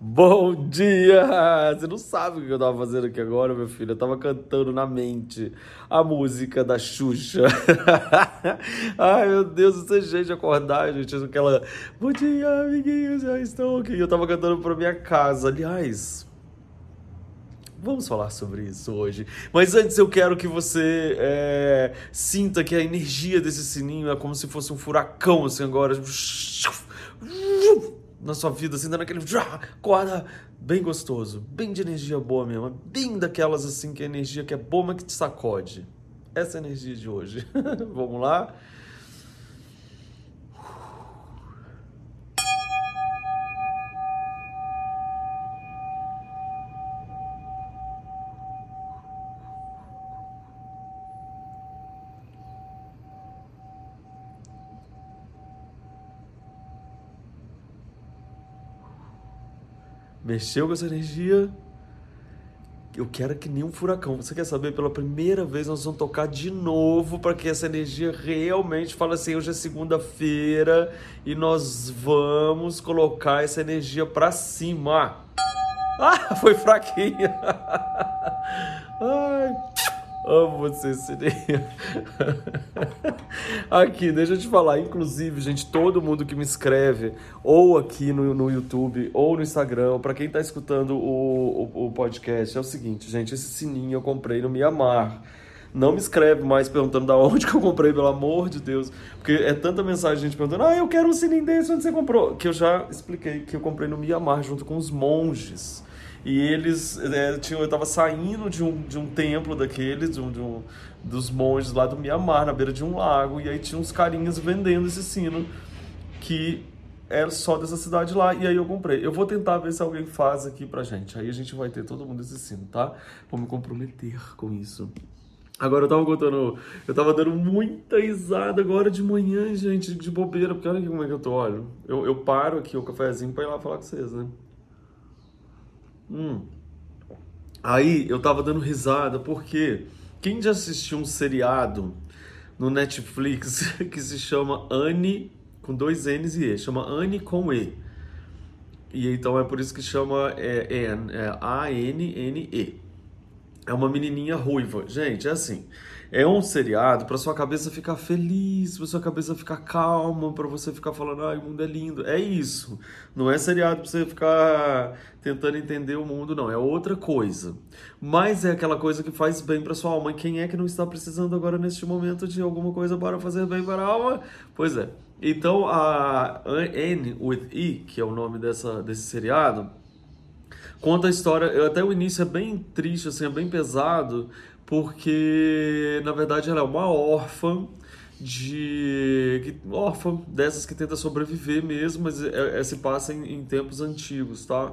Bom dia! Você não sabe o que eu tava fazendo aqui agora, meu filho. Eu tava cantando na mente a música da Xuxa. Ai, meu Deus, é gente acordar, gente. Aquela. Bom dia, amiguinhos, já estão aqui. Eu tava cantando pra minha casa. Aliás, Vamos falar sobre isso hoje. Mas antes eu quero que você é, sinta que a energia desse sininho é como se fosse um furacão, assim, agora na sua vida, assim, dando aquele acorda bem gostoso, bem de energia boa mesmo, bem daquelas assim que é energia que é boa, mas que te sacode. Essa é a energia de hoje. Vamos lá? Mexeu com essa energia. Eu quero que nem um furacão. Você quer saber? Pela primeira vez nós vamos tocar de novo para que essa energia realmente fale assim: hoje é segunda-feira e nós vamos colocar essa energia para cima. Ah, foi fraquinha. Ai. Amo você, Sininho. aqui, deixa eu te falar. Inclusive, gente, todo mundo que me escreve, ou aqui no, no YouTube, ou no Instagram, para quem tá escutando o, o, o, podcast, é o seguinte, gente. Esse sininho eu comprei no Miamar. Não me escreve mais perguntando da onde que eu comprei, pelo amor de Deus. Porque é tanta mensagem, gente perguntando, ah, eu quero um sininho desse, onde você comprou? Que eu já expliquei que eu comprei no Miamar junto com os monges. E eles é, tinham, eu estava saindo de um, de um templo daqueles, de um, de um, dos monges lá do Mianmar, na beira de um lago, e aí tinha uns carinhas vendendo esse sino que era só dessa cidade lá, e aí eu comprei. Eu vou tentar ver se alguém faz aqui pra gente. Aí a gente vai ter todo mundo esse sino, tá? Vou me comprometer com isso. Agora eu tava contando, eu tava dando muita risada agora de manhã, gente, de bobeira, porque olha aqui como é que eu tô, olha. Eu, eu paro aqui o cafezinho pra ir lá falar com vocês, né? Hum. Aí eu tava dando risada porque quem já assistiu um seriado no Netflix que se chama Anne com dois N's e E, chama Anne com E. E então é por isso que chama é, é, é A-N-N-E. É uma menininha ruiva. Gente, é assim. É um seriado para sua cabeça ficar feliz, para sua cabeça ficar calma, para você ficar falando, ai, o mundo é lindo. É isso. Não é seriado para você ficar tentando entender o mundo, não. É outra coisa. Mas é aquela coisa que faz bem para sua alma. E quem é que não está precisando agora neste momento de alguma coisa para fazer bem para a alma? Pois é. Então a N with E, que é o nome dessa, desse seriado, conta a história. Até o início é bem triste, assim, é bem pesado, porque na verdade ela é uma órfã de órfã dessas que tenta sobreviver mesmo, mas é, é, se passa em, em, tempos antigos, tá?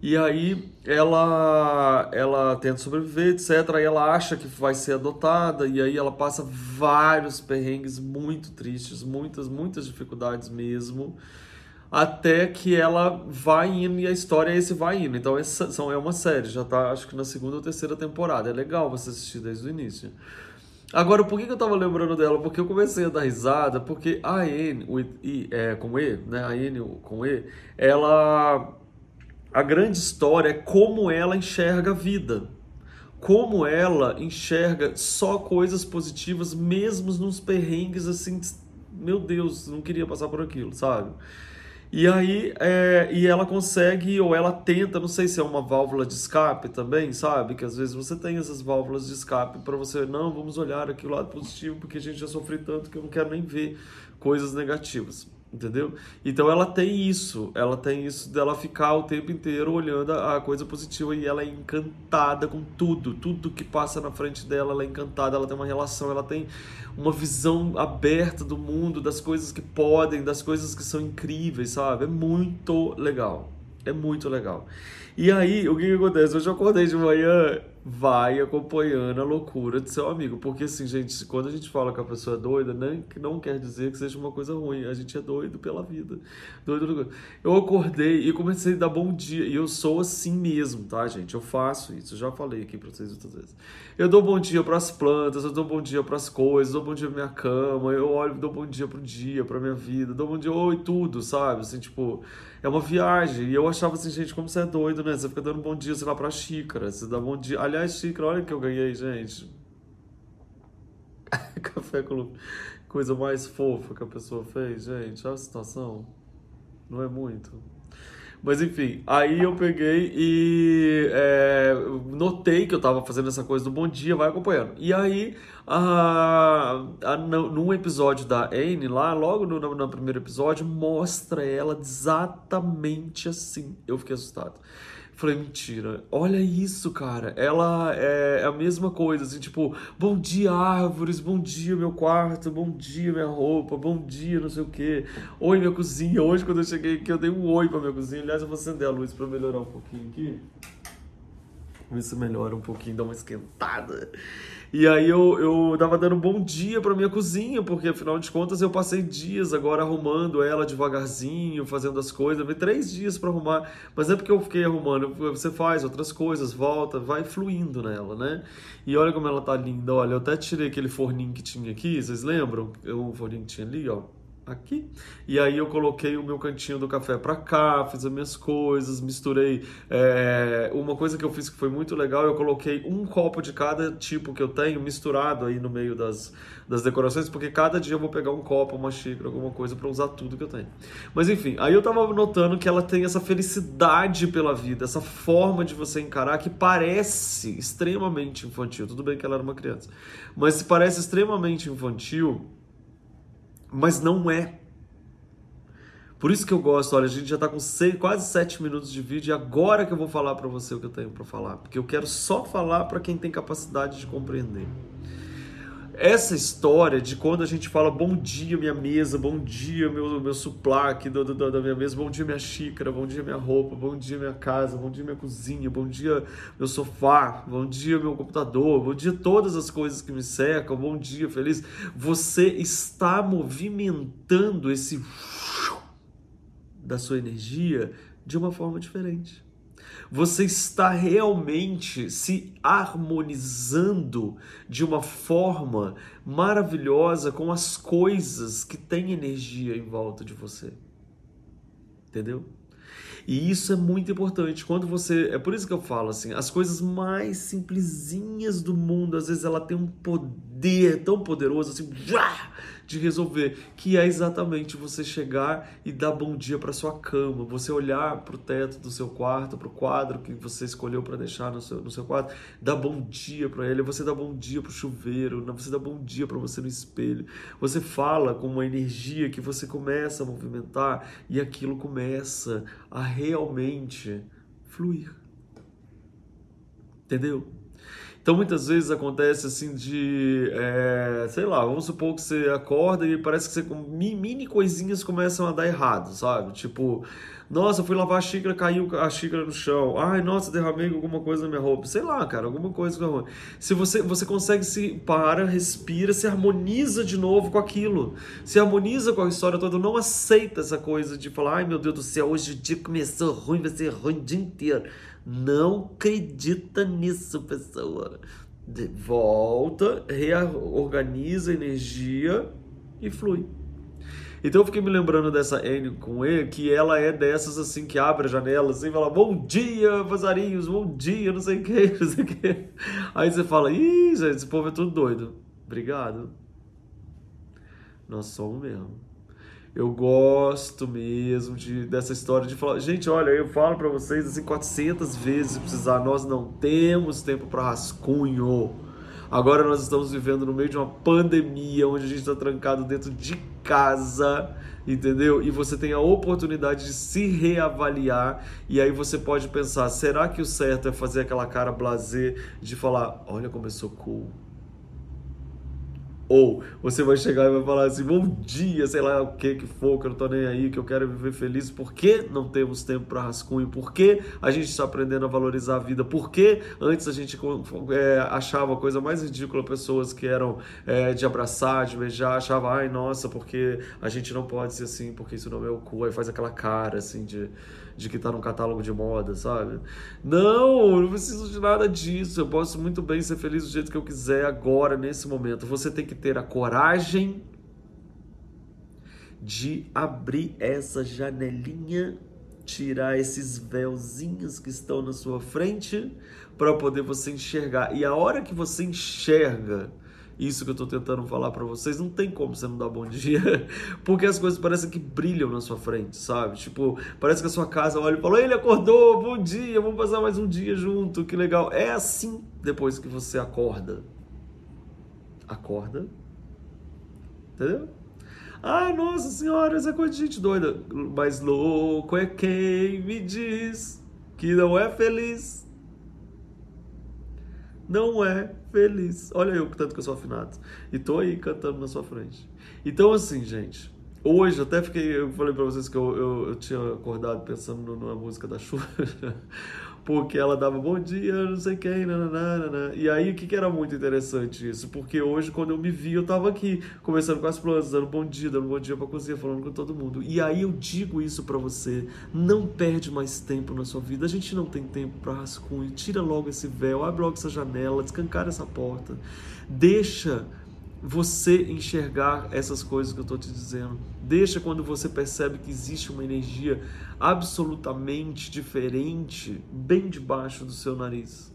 E aí ela ela tenta sobreviver, etc. Aí ela acha que vai ser adotada e aí ela passa vários perrengues muito tristes, muitas muitas dificuldades mesmo até que ela vai indo e a história é esse vai indo. Então essa é uma série, já tá acho que na segunda ou terceira temporada. É legal você assistir desde o início. Agora, por que, eu tava lembrando dela? Porque eu comecei a dar risada, porque a N, é, com E, né? A N com E, ela. A grande história é como ela enxerga a vida. Como ela enxerga só coisas positivas, mesmo nos perrengues assim. Meu Deus, não queria passar por aquilo, sabe? E aí, é, e ela consegue, ou ela tenta, não sei se é uma válvula de escape também, sabe? Que às vezes você tem essas válvulas de escape para você, não, vamos olhar aqui o lado positivo, porque a gente já sofreu tanto que eu não quero nem ver coisas negativas entendeu? Então ela tem isso, ela tem isso dela ficar o tempo inteiro olhando a coisa positiva e ela é encantada com tudo, tudo que passa na frente dela, ela é encantada, ela tem uma relação, ela tem uma visão aberta do mundo, das coisas que podem, das coisas que são incríveis, sabe? É muito legal. É muito legal. E aí, o que, que acontece? Hoje eu acordei de manhã vai acompanhando a loucura de seu amigo. Porque, assim, gente, quando a gente fala que a pessoa é doida, não, não quer dizer que seja uma coisa ruim. A gente é doido pela vida. Doido. Eu acordei e comecei a dar bom dia. E eu sou assim mesmo, tá, gente? Eu faço isso. Eu já falei aqui pra vocês outras vezes. Eu dou bom dia para as plantas, eu dou bom dia para as coisas, dou bom dia pra minha cama, eu olho, dou bom dia pro dia, pra minha vida, dou bom dia, oi, tudo, sabe? Assim, tipo, é uma viagem. E eu achava assim, gente, como você é doido, né? Você fica dando bom dia, sei lá, pra xícara. Você dá bom dia. Aliás, xícara, olha que eu ganhei, gente. Café com coisa mais fofa que a pessoa fez, gente. Olha a situação. Não é muito. Mas enfim, aí eu peguei e é, notei que eu tava fazendo essa coisa do bom dia, vai acompanhando. E aí, a, a, num episódio da Anne, lá, logo no, no, no primeiro episódio, mostra ela exatamente assim. Eu fiquei assustado. Falei, mentira. Olha isso, cara. Ela é a mesma coisa, assim, tipo, bom dia, árvores, bom dia, meu quarto, bom dia, minha roupa, bom dia, não sei o quê. Oi, minha cozinha. Hoje, quando eu cheguei aqui, eu dei um oi pra minha cozinha. Aliás, eu vou acender a luz pra melhorar um pouquinho aqui. Se melhora um pouquinho, dá uma esquentada. E aí eu, eu tava dando bom dia pra minha cozinha, porque afinal de contas eu passei dias agora arrumando ela devagarzinho, fazendo as coisas. Eu três dias para arrumar, mas é porque eu fiquei arrumando. Você faz outras coisas, volta, vai fluindo nela, né? E olha como ela tá linda. Olha, eu até tirei aquele forninho que tinha aqui, vocês lembram? O forninho que tinha ali, ó aqui. E aí eu coloquei o meu cantinho do café para cá, fiz as minhas coisas, misturei. É... Uma coisa que eu fiz que foi muito legal, eu coloquei um copo de cada tipo que eu tenho misturado aí no meio das, das decorações, porque cada dia eu vou pegar um copo, uma xícara, alguma coisa para usar tudo que eu tenho. Mas enfim, aí eu tava notando que ela tem essa felicidade pela vida, essa forma de você encarar que parece extremamente infantil. Tudo bem que ela era uma criança, mas parece extremamente infantil mas não é. Por isso que eu gosto, olha, a gente já está com seis, quase sete minutos de vídeo e agora que eu vou falar para você o que eu tenho para falar, porque eu quero só falar para quem tem capacidade de compreender essa história de quando a gente fala bom dia minha mesa, bom dia meu, meu suplaque do, do, da minha mesa, bom dia minha xícara, bom dia minha roupa, bom dia minha casa, bom dia minha cozinha, bom dia meu sofá, bom dia meu computador, bom dia todas as coisas que me cercam, bom dia feliz. Você está movimentando esse da sua energia de uma forma diferente. Você está realmente se harmonizando de uma forma maravilhosa com as coisas que têm energia em volta de você. Entendeu? E isso é muito importante. Quando você. É por isso que eu falo assim: as coisas mais simplesinhas do mundo, às vezes ela tem um poder tão poderoso assim de resolver, que é exatamente você chegar e dar bom dia para sua cama, você olhar para o teto do seu quarto, para o quadro que você escolheu para deixar no seu, no seu quarto, dar bom dia para ele, você dá bom dia para o chuveiro, você dá bom dia para você no espelho, você fala com uma energia que você começa a movimentar e aquilo começa a realmente fluir. Entendeu? Então muitas vezes acontece assim de, é, sei lá, vamos supor que você acorda e parece que você mini coisinhas começam a dar errado, sabe? Tipo, nossa, fui lavar a xícara, caiu a xícara no chão. Ai, nossa, derramei alguma coisa na minha roupa. Sei lá, cara, alguma coisa. Se você, você consegue se para, respira, se harmoniza de novo com aquilo. Se harmoniza com a história toda. Não aceita essa coisa de falar, ai meu Deus do céu, hoje o dia começou ruim, vai ser ruim o dia inteiro. Não acredita nisso, pessoa. De volta, reorganiza a energia e flui. Então eu fiquei me lembrando dessa Anne com E, que ela é dessas assim que abre a janela assim e fala: Bom dia, vazarinhos, bom dia, não sei o que, não sei o que. Aí você fala: Ih, gente, esse povo é tudo doido. Obrigado. Nós somos mesmo. Eu gosto mesmo de, dessa história de falar, gente, olha, eu falo para vocês assim 400 vezes se precisar, nós não temos tempo para rascunho. Agora nós estamos vivendo no meio de uma pandemia onde a gente está trancado dentro de casa, entendeu? E você tem a oportunidade de se reavaliar e aí você pode pensar, será que o certo é fazer aquela cara blazer de falar, olha como eu sou cool? Ou você vai chegar e vai falar assim: bom dia, sei lá o que que for, que eu não tô nem aí, que eu quero viver feliz. Por que não temos tempo para rascunho? Por que a gente está aprendendo a valorizar a vida? Por que antes a gente é, achava a coisa mais ridícula pessoas que eram é, de abraçar, de beijar, achava, ai nossa, porque a gente não pode ser assim, porque isso não é meu cu, aí faz aquela cara assim de de que tá num catálogo de moda, sabe? Não, não preciso de nada disso. Eu posso muito bem ser feliz do jeito que eu quiser agora, nesse momento. Você tem que ter a coragem de abrir essa janelinha, tirar esses véuzinhos que estão na sua frente para poder você enxergar. E a hora que você enxerga isso que eu estou tentando falar para vocês, não tem como você não dar bom dia, porque as coisas parecem que brilham na sua frente, sabe? Tipo, parece que a sua casa olha e fala: ele acordou, bom dia, vamos passar mais um dia junto, que legal. É assim depois que você acorda. Acorda. Entendeu? Ah, nossa senhora, essa coisa de gente doida. Mas louco é quem me diz que não é feliz não é feliz. Olha eu, tanto que eu sou afinado. E tô aí cantando na sua frente. Então, assim, gente, hoje até fiquei. Eu falei pra vocês que eu, eu, eu tinha acordado pensando na música da chuva. porque ela dava bom dia, não sei quem, nananana. e aí o que, que era muito interessante isso? Porque hoje, quando eu me vi, eu tava aqui, conversando com as plantas, dando bom dia, dando bom dia pra cozinha, falando com todo mundo. E aí eu digo isso para você, não perde mais tempo na sua vida, a gente não tem tempo pra rascunho, tira logo esse véu, abre logo essa janela, descancara essa porta, deixa você enxergar essas coisas que eu estou te dizendo. Deixa quando você percebe que existe uma energia absolutamente diferente bem debaixo do seu nariz.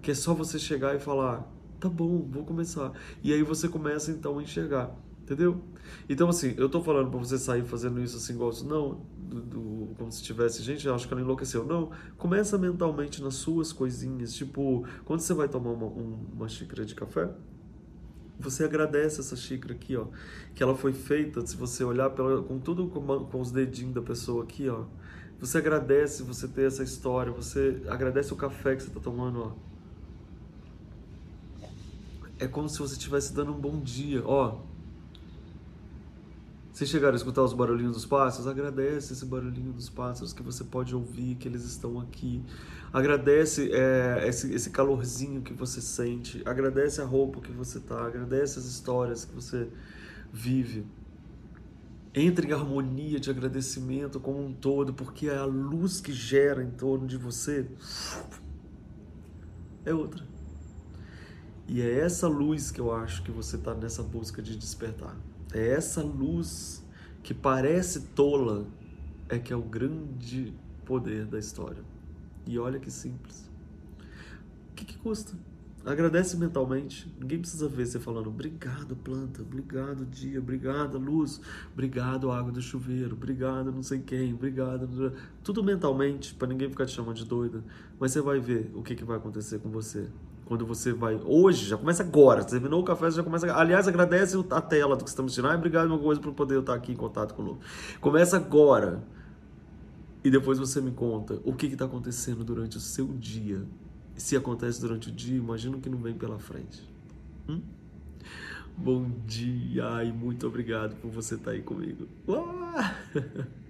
Que é só você chegar e falar: tá bom, vou começar. E aí você começa então a enxergar. Entendeu? Então, assim, eu tô falando para você sair fazendo isso assim, igual não, do, do, como se tivesse, gente, acho que ela enlouqueceu. Não, começa mentalmente nas suas coisinhas. Tipo, quando você vai tomar uma, uma xícara de café, você agradece essa xícara aqui, ó, que ela foi feita, se você olhar pela, com tudo com, com os dedinhos da pessoa aqui, ó, você agradece você ter essa história, você agradece o café que você está tomando, ó. É como se você estivesse dando um bom dia, ó. Se chegaram a escutar os barulhinhos dos pássaros, agradece esse barulhinho dos pássaros que você pode ouvir, que eles estão aqui. Agradece é, esse, esse calorzinho que você sente. Agradece a roupa que você tá. Agradece as histórias que você vive. Entre em harmonia de agradecimento como um todo, porque a luz que gera em torno de você é outra. E é essa luz que eu acho que você está nessa busca de despertar. É essa luz que parece tola, é que é o grande poder da história. E olha que simples. O que, que custa? Agradece mentalmente. Ninguém precisa ver você falando obrigado, planta, obrigado, dia, obrigado, luz, obrigado, água do chuveiro, obrigado, não sei quem, obrigado. Tudo mentalmente, para ninguém ficar te chamando de doida. Mas você vai ver o que, que vai acontecer com você. Quando você vai. Hoje, já começa agora. Você terminou o café, você já começa. Aliás, agradece a tela do que estamos tirando. Ah, obrigado, uma coisa, por poder estar aqui em contato conosco. Começa agora. E depois você me conta o que está acontecendo durante o seu dia. E se acontece durante o dia, imagina o que não vem pela frente. Hum? Bom dia e muito obrigado por você estar tá aí comigo. Uau!